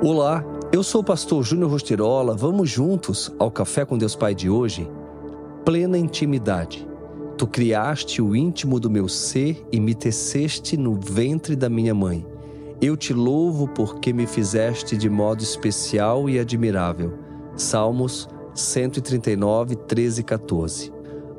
Olá, eu sou o pastor Júnior Rostirola. Vamos juntos ao Café com Deus Pai de hoje? Plena intimidade. Tu criaste o íntimo do meu ser e me teceste no ventre da minha mãe. Eu te louvo porque me fizeste de modo especial e admirável. Salmos 139, 13 e 14.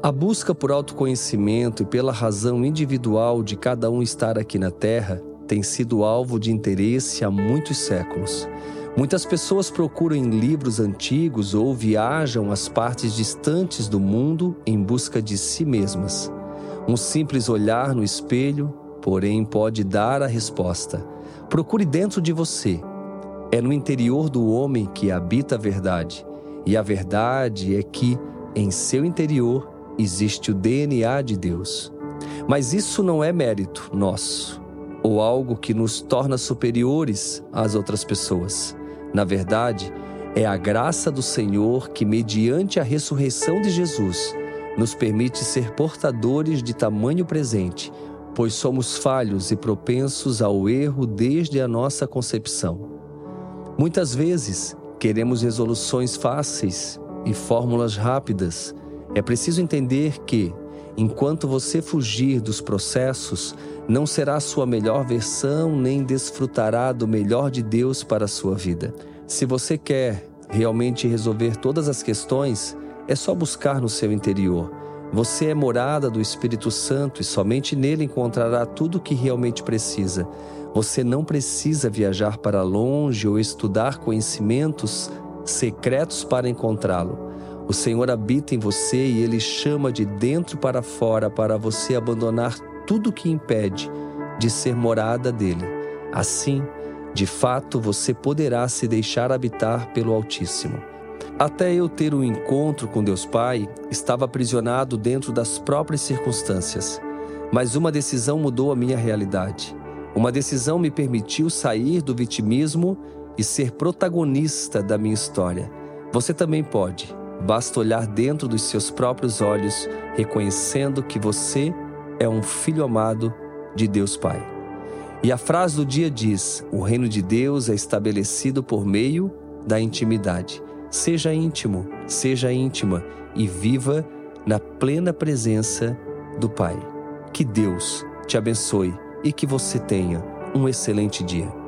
A busca por autoconhecimento e pela razão individual de cada um estar aqui na Terra tem sido alvo de interesse há muitos séculos. Muitas pessoas procuram em livros antigos ou viajam às partes distantes do mundo em busca de si mesmas. Um simples olhar no espelho, porém, pode dar a resposta. Procure dentro de você. É no interior do homem que habita a verdade. E a verdade é que, em seu interior, existe o DNA de Deus. Mas isso não é mérito nosso ou algo que nos torna superiores às outras pessoas. Na verdade, é a graça do Senhor que, mediante a ressurreição de Jesus, nos permite ser portadores de tamanho presente, pois somos falhos e propensos ao erro desde a nossa concepção. Muitas vezes queremos resoluções fáceis e fórmulas rápidas. É preciso entender que, enquanto você fugir dos processos, não será sua melhor versão nem desfrutará do melhor de Deus para a sua vida. Se você quer realmente resolver todas as questões, é só buscar no seu interior. Você é morada do Espírito Santo e somente nele encontrará tudo o que realmente precisa. Você não precisa viajar para longe ou estudar conhecimentos secretos para encontrá-lo. O Senhor habita em você e ele chama de dentro para fora para você abandonar tudo que impede de ser morada dele. Assim, de fato, você poderá se deixar habitar pelo Altíssimo. Até eu ter um encontro com Deus Pai, estava aprisionado dentro das próprias circunstâncias. Mas uma decisão mudou a minha realidade. Uma decisão me permitiu sair do vitimismo e ser protagonista da minha história. Você também pode. Basta olhar dentro dos seus próprios olhos, reconhecendo que você é um filho amado de Deus Pai. E a frase do dia diz: O reino de Deus é estabelecido por meio da intimidade. Seja íntimo, seja íntima e viva na plena presença do Pai. Que Deus te abençoe e que você tenha um excelente dia.